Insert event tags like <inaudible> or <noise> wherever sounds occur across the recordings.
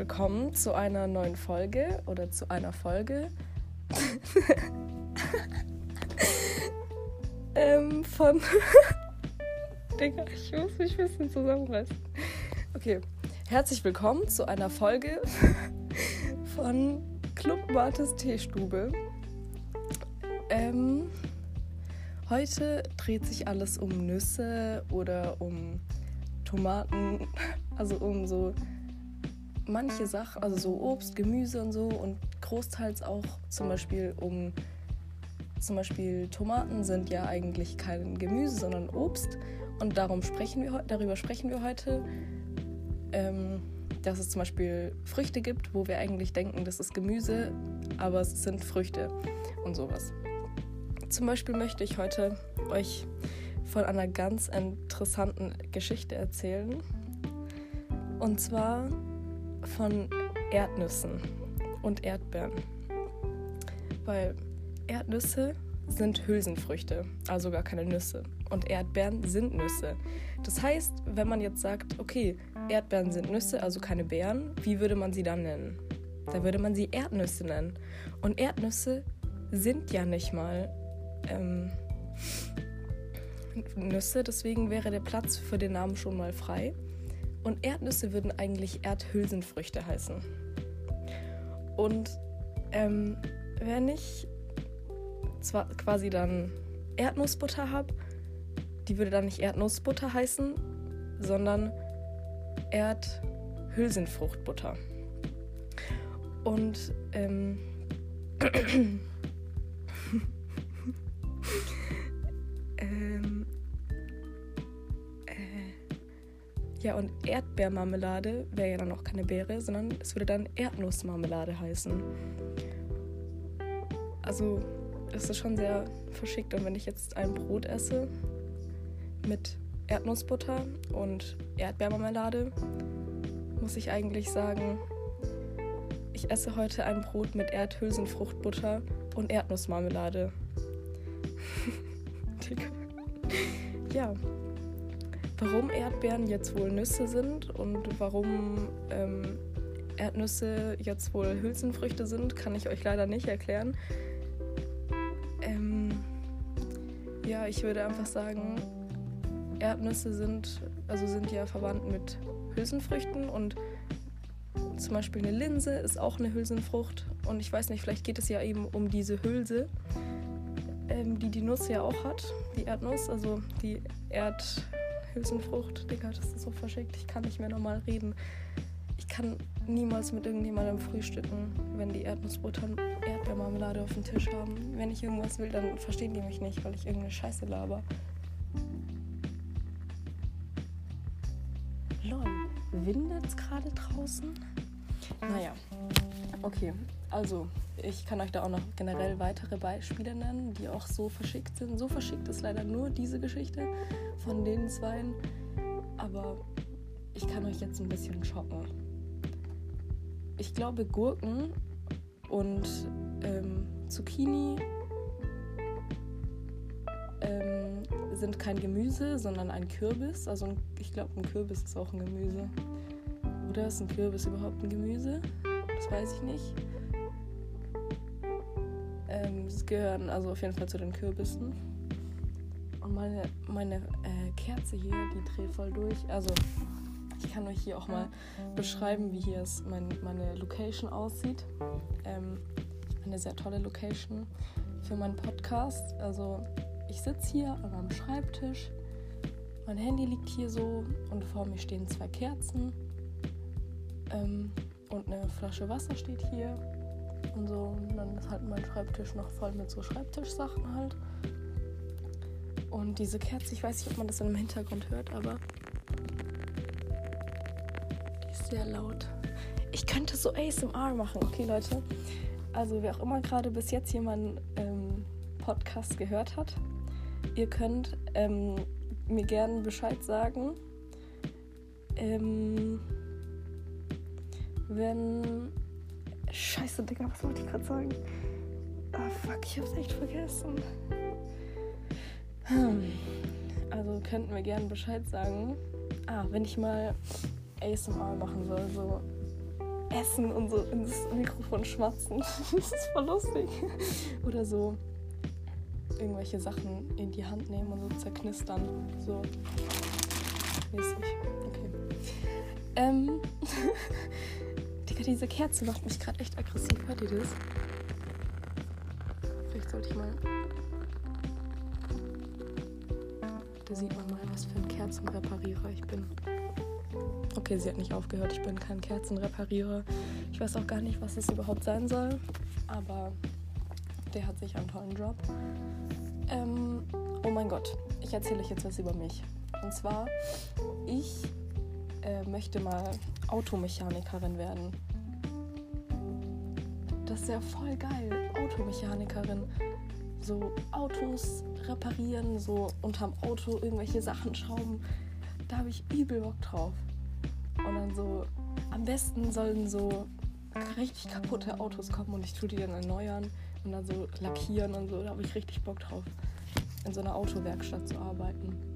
willkommen zu einer neuen Folge oder zu einer Folge <laughs> ähm, von. <laughs> Digga, ich muss mich ein bisschen zusammenreißen. Okay, herzlich willkommen zu einer Folge <laughs> von Club Martes Teestube. Ähm, heute dreht sich alles um Nüsse oder um Tomaten, also um so manche Sachen, also so Obst, Gemüse und so und großteils auch zum Beispiel um zum Beispiel Tomaten sind ja eigentlich kein Gemüse, sondern Obst und darum sprechen wir, darüber sprechen wir heute, ähm, dass es zum Beispiel Früchte gibt, wo wir eigentlich denken, das ist Gemüse, aber es sind Früchte und sowas. Zum Beispiel möchte ich heute euch von einer ganz interessanten Geschichte erzählen. Und zwar von Erdnüssen und Erdbeeren. Weil Erdnüsse sind Hülsenfrüchte, also gar keine Nüsse. Und Erdbeeren sind Nüsse. Das heißt, wenn man jetzt sagt, okay, Erdbeeren sind Nüsse, also keine Beeren, wie würde man sie dann nennen? Da würde man sie Erdnüsse nennen. Und Erdnüsse sind ja nicht mal ähm, Nüsse, deswegen wäre der Platz für den Namen schon mal frei. Und Erdnüsse würden eigentlich Erdhülsenfrüchte heißen. Und ähm, wenn ich zwar quasi dann Erdnussbutter habe, die würde dann nicht Erdnussbutter heißen, sondern Erdhülsenfruchtbutter. Und ähm, <clears throat> <clears throat> Ja, und Erdbeermarmelade wäre ja dann auch keine Beere, sondern es würde dann Erdnussmarmelade heißen. Also, das ist schon sehr verschickt. Und wenn ich jetzt ein Brot esse mit Erdnussbutter und Erdbeermarmelade, muss ich eigentlich sagen, ich esse heute ein Brot mit Erdhülsenfruchtbutter und Erdnussmarmelade. <laughs> ja warum Erdbeeren jetzt wohl Nüsse sind und warum ähm, Erdnüsse jetzt wohl Hülsenfrüchte sind, kann ich euch leider nicht erklären. Ähm, ja, ich würde einfach sagen, Erdnüsse sind, also sind ja verwandt mit Hülsenfrüchten und zum Beispiel eine Linse ist auch eine Hülsenfrucht und ich weiß nicht, vielleicht geht es ja eben um diese Hülse, ähm, die die Nuss ja auch hat, die Erdnuss, also die Erd Hülsenfrucht. Digga, das ist so verschickt. Ich kann nicht mehr normal reden. Ich kann niemals mit irgendjemandem frühstücken, wenn die Erdnussbutter und Erdbeermarmelade auf dem Tisch haben. Wenn ich irgendwas will, dann verstehen die mich nicht, weil ich irgendeine Scheiße laber. Lol, windet es gerade draußen? Naja, okay. Also, ich kann euch da auch noch generell weitere Beispiele nennen, die auch so verschickt sind. So verschickt ist leider nur diese Geschichte von den zweien. Aber ich kann euch jetzt ein bisschen schocken. Ich glaube, Gurken und ähm, Zucchini ähm, sind kein Gemüse, sondern ein Kürbis. Also ich glaube, ein Kürbis ist auch ein Gemüse. Oder ist ein Kürbis überhaupt ein Gemüse? Das weiß ich nicht. Ähm, sie gehören also auf jeden Fall zu den Kürbissen. Und meine, meine äh, Kerze hier, die dreht voll durch. Also ich kann euch hier auch mal beschreiben, wie hier ist mein, meine Location aussieht. Ähm, eine sehr tolle Location für meinen Podcast. Also ich sitze hier an meinem Schreibtisch. Mein Handy liegt hier so und vor mir stehen zwei Kerzen. Ähm, und eine Flasche Wasser steht hier und so. Und dann ist halt mein Schreibtisch noch voll mit so Schreibtischsachen halt. Und diese Kerze, ich weiß nicht, ob man das dem Hintergrund hört, aber die ist sehr laut. Ich könnte so ASMR machen. Okay, Leute. Also, wer auch immer gerade bis jetzt hier meinen ähm, Podcast gehört hat, ihr könnt ähm, mir gerne Bescheid sagen, ähm, wenn Scheiße, Digga, was wollte ich gerade sagen? Ah, fuck, ich hab's echt vergessen. Hm. Also könnten wir gerne Bescheid sagen. Ah, wenn ich mal ASMR machen soll, so essen und so ins Mikrofon schmatzen. <laughs> das ist voll lustig. Oder so irgendwelche Sachen in die Hand nehmen und so zerknistern. So mäßig. Okay. Ähm. <laughs> Digga, diese Kerze macht mich gerade echt aggressiv. Hört ihr das? Vielleicht sollte ich mal. Da sieht man mal, was für ein Kerzenreparierer ich bin. Okay, sie hat nicht aufgehört. Ich bin kein Kerzenreparierer. Ich weiß auch gar nicht, was es überhaupt sein soll. Aber der hat sicher einen tollen Job. Ähm, oh mein Gott, ich erzähle euch jetzt was über mich. Und zwar, ich äh, möchte mal Automechanikerin werden. Das ist ja voll geil. Automechanikerin. So Autos reparieren, so unterm Auto irgendwelche Sachen schrauben. Da habe ich übel Bock drauf. Und dann so, am besten sollen so richtig kaputte Autos kommen und ich tue die dann erneuern und dann so lackieren und so. Da habe ich richtig Bock drauf, in so einer Autowerkstatt zu arbeiten.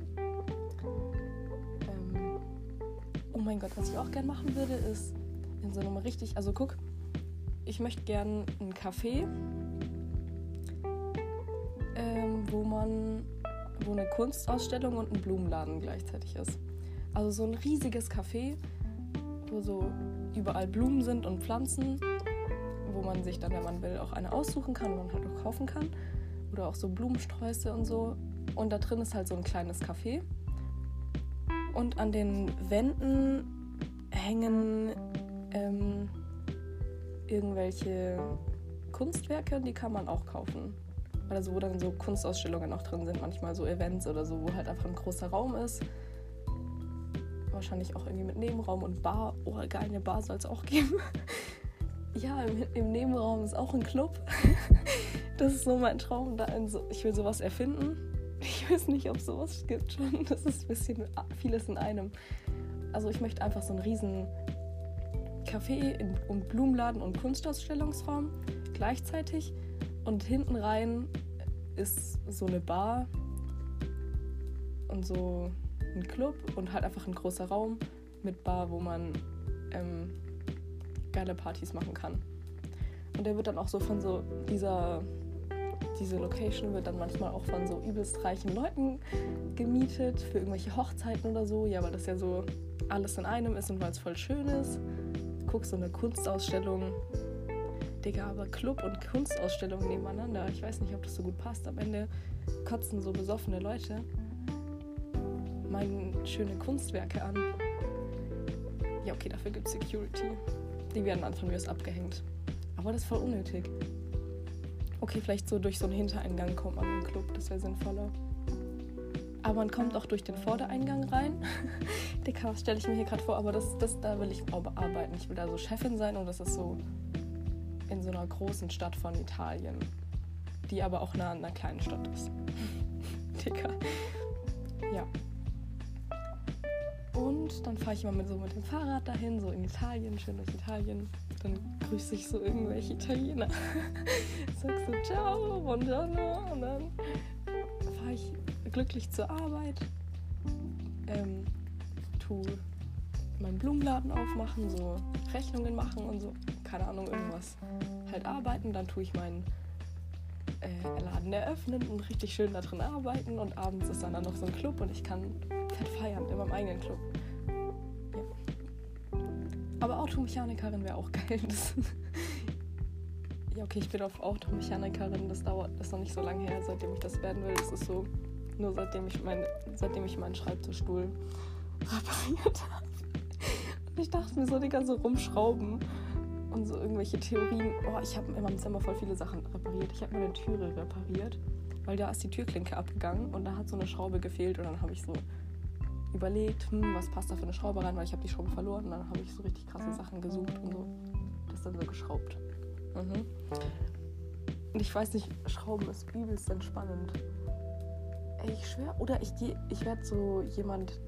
Mein Gott, was ich auch gern machen würde, ist in so einem richtig, also guck, ich möchte gern ein Café, ähm, wo man, wo eine Kunstausstellung und ein Blumenladen gleichzeitig ist. Also so ein riesiges Café, wo so überall Blumen sind und Pflanzen wo man sich dann, wenn man will, auch eine aussuchen kann und halt auch kaufen kann. Oder auch so Blumensträuße und so. Und da drin ist halt so ein kleines Café. Und an den Wänden hängen ähm, irgendwelche Kunstwerke, die kann man auch kaufen. Also wo dann so Kunstausstellungen auch drin sind, manchmal so Events oder so, wo halt einfach ein großer Raum ist. Wahrscheinlich auch irgendwie mit Nebenraum und Bar. Oh, geil, eine Bar soll es auch geben. <laughs> ja, im, im, Nebenraum ist auch ein Club. <laughs> das ist so mein Traum. Da so, ich will sowas erfinden. Ich weiß nicht, ob es sowas gibt schon. Das ist ein bisschen vieles in einem. Also ich möchte einfach so einen riesen Café und Blumenladen und Kunstausstellungsraum gleichzeitig. Und hinten rein ist so eine Bar und so ein Club und halt einfach ein großer Raum mit Bar, wo man ähm, geile Partys machen kann. Und der wird dann auch so von so dieser diese Location wird dann manchmal auch von so übelst reichen Leuten gemietet für irgendwelche Hochzeiten oder so. Ja, weil das ja so alles in einem ist und weil es voll schön ist. Guck so eine Kunstausstellung. Digga, aber Club und Kunstausstellung nebeneinander. Ich weiß nicht, ob das so gut passt. Am Ende kotzen so besoffene Leute meine schöne Kunstwerke an. Ja, okay, dafür gibt es Security. Die werden dann von mir aus abgehängt. Aber das ist voll unnötig. Okay, vielleicht so durch so einen Hintereingang kommt man in den Club, das wäre sinnvoller. Aber man kommt auch durch den Vordereingang rein. <laughs> Dicker, was stelle ich mir hier gerade vor? Aber das, das, da will ich arbeiten. Ich will da so Chefin sein und das ist so in so einer großen Stadt von Italien, die aber auch nah an einer kleinen Stadt ist. <laughs> Dicker. Ja. Und dann fahre ich immer mit, so mit dem Fahrrad dahin, so in Italien, schön durch Italien. Dann grüße ich so irgendwelche Italiener. <laughs> Sag so ciao, buongiorno. Und dann fahre ich glücklich zur Arbeit. Ähm, tu meinen Blumenladen aufmachen, so Rechnungen machen und so, keine Ahnung, irgendwas halt arbeiten. Dann tue ich meinen äh, Laden eröffnen und richtig schön da drin arbeiten. Und abends ist dann, dann noch so ein Club und ich kann fett feiern in meinem eigenen Club. Ja. Aber Automechanikerin wäre auch geil. <laughs> Ja, okay, ich bin auf Automechanikerin. Das dauert, das ist noch nicht so lange her, seitdem ich das werden will. Das ist so, nur seitdem ich, mein, seitdem ich meinen Schreibtischstuhl repariert habe. Und ich dachte mir so, die ganze rumschrauben und so irgendwelche Theorien. Oh, ich habe im Dezember voll viele Sachen repariert. Ich habe meine Türe repariert, weil da ist die Türklinke abgegangen und da hat so eine Schraube gefehlt und dann habe ich so überlegt, hm, was passt da für eine Schraube rein, weil ich habe die Schraube verloren und dann habe ich so richtig krasse Sachen gesucht und so das dann so geschraubt. Mhm. Und ich weiß nicht, Schrauben ist übelst entspannend. Ey, ich schwör, oder ich, ich werde so jemand,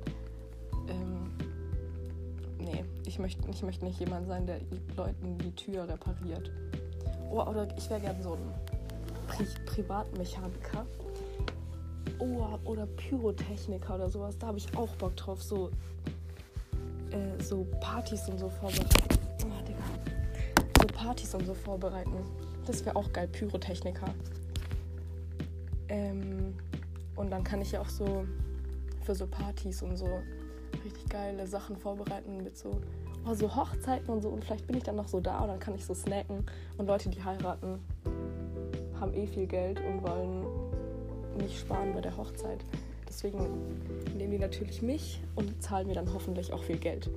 ähm, nee, ich möchte, ich möchte nicht jemand sein, der Leuten die Tür repariert. Oh, oder ich wäre gern so ein Pri Privatmechaniker oh, oder Pyrotechniker oder sowas. Da habe ich auch Bock drauf. So, äh, so Partys und so vorbereiten. Oh, Digga. so Partys und so vorbereiten. Das wäre auch geil, Pyrotechniker. Ähm, und dann kann ich ja auch so für so Partys und so richtig geile Sachen vorbereiten mit so, oh, so Hochzeiten und so. Und vielleicht bin ich dann noch so da und dann kann ich so snacken. Und Leute, die heiraten, haben eh viel Geld und wollen nicht sparen bei der Hochzeit. Deswegen nehmen die natürlich mich und zahlen mir dann hoffentlich auch viel Geld,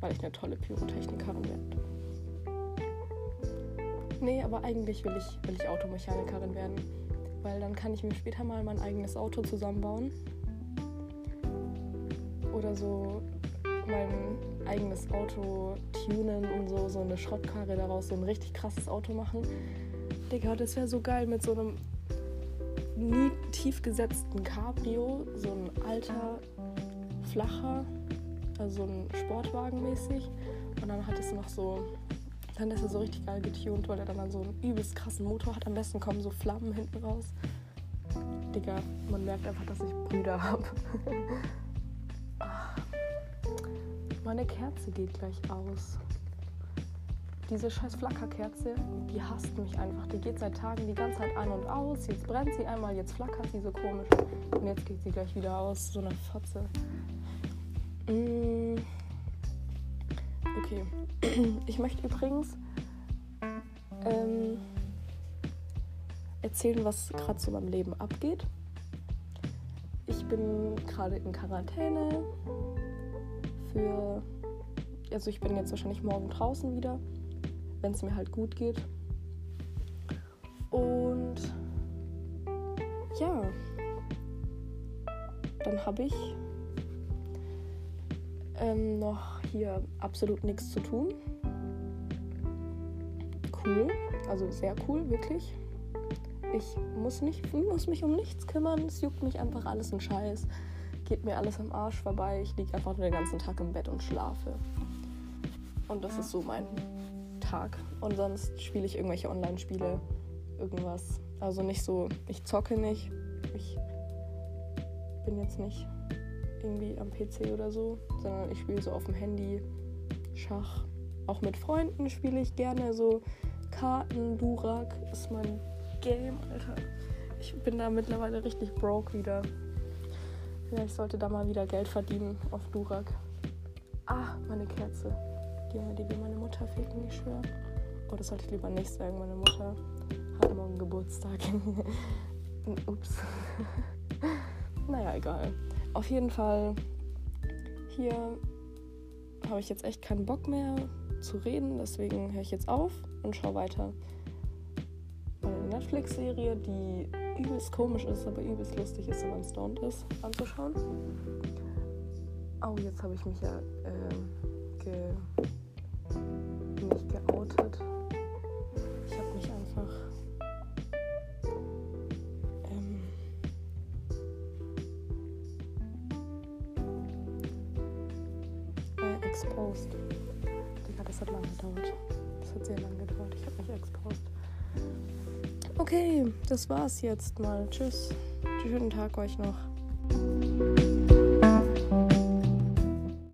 weil ich eine tolle Pyrotechnikerin werde. Nee, aber eigentlich will ich, will ich Automechanikerin werden, weil dann kann ich mir später mal mein eigenes Auto zusammenbauen oder so mein eigenes Auto tunen und so, so eine Schrottkarre daraus, so ein richtig krasses Auto machen. Digga, das wäre so geil mit so einem nie tief gesetzten Cabrio, so ein alter, flacher, also so ein Sportwagen mäßig. Und dann hat es noch so, dann ist er so richtig geil getuned, weil er dann so einen übelst krassen Motor hat. Am besten kommen so Flammen hinten raus. Digga, man merkt einfach, dass ich Brüder habe. <laughs> Meine Kerze geht gleich aus. Diese scheiß Flackerkerze, die hasst mich einfach. Die geht seit Tagen die ganze Zeit ein und aus. Jetzt brennt sie einmal, jetzt flackert sie so komisch. Und jetzt geht sie gleich wieder aus. So eine Fotze. Mm. Okay. <clears throat> Ich möchte übrigens ähm, erzählen, was gerade so in meinem Leben abgeht. Ich bin gerade in Quarantäne für. Also ich bin jetzt wahrscheinlich morgen draußen wieder, wenn es mir halt gut geht. Und ja, dann habe ich ähm, noch hier absolut nichts zu tun. Cool, also sehr cool, wirklich. Ich muss, nicht, muss mich um nichts kümmern, es juckt mich einfach alles ein Scheiß geht mir alles am Arsch vorbei. Ich liege einfach nur den ganzen Tag im Bett und schlafe. Und das ist so mein Tag. Und sonst spiele ich irgendwelche Online-Spiele, irgendwas. Also nicht so, ich zocke nicht. Ich bin jetzt nicht irgendwie am PC oder so, sondern ich spiele so auf dem Handy Schach. Auch mit Freunden spiele ich gerne so Karten, Durak ist mein Game, Alter. Ich bin da mittlerweile richtig broke wieder. Ich sollte da mal wieder Geld verdienen auf Durak. Ah, meine Kerze. Junge, die will meine Mutter ficken, ich schwöre. Oh, das sollte ich lieber nicht sagen. Meine Mutter hat morgen Geburtstag. <laughs> Ups. <laughs> naja, egal. Auf jeden Fall, hier habe ich jetzt echt keinen Bock mehr zu reden. Deswegen höre ich jetzt auf und schaue weiter. Meine Netflix-Serie, die übelst komisch ist, aber übelst lustig ist, wenn man stoned ist, anzuschauen. Oh, jetzt habe ich mich ja äh, ge exposed. Digga, das hat lange gedauert. Das hat sehr lange gedauert. Ich habe mich exposed. Okay, das war's jetzt mal. Tschüss. Schönen Tag euch noch.